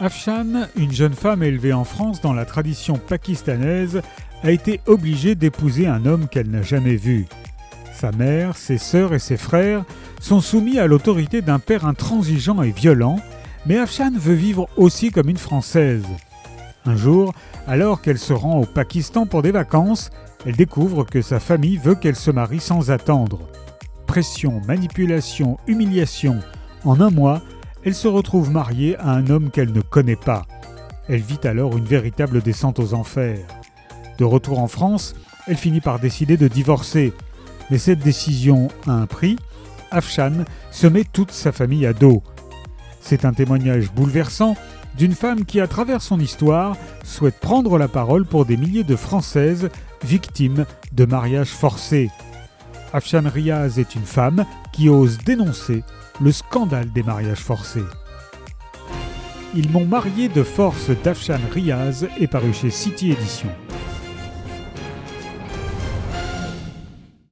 Afshan, une jeune femme élevée en France dans la tradition pakistanaise, a été obligée d'épouser un homme qu'elle n'a jamais vu. Sa mère, ses sœurs et ses frères sont soumis à l'autorité d'un père intransigeant et violent, mais Afshan veut vivre aussi comme une Française. Un jour, alors qu'elle se rend au Pakistan pour des vacances, elle découvre que sa famille veut qu'elle se marie sans attendre. Pression, manipulation, humiliation, en un mois, elle se retrouve mariée à un homme qu'elle ne connaît pas. Elle vit alors une véritable descente aux enfers. De retour en France, elle finit par décider de divorcer. Mais cette décision a un prix. Afshan se met toute sa famille à dos. C'est un témoignage bouleversant d'une femme qui, à travers son histoire, souhaite prendre la parole pour des milliers de Françaises victimes de mariages forcés. Afshan Riaz est une femme qui ose dénoncer le scandale des mariages forcés. Ils m'ont marié de force d'Afshan Riaz est paru chez City Edition.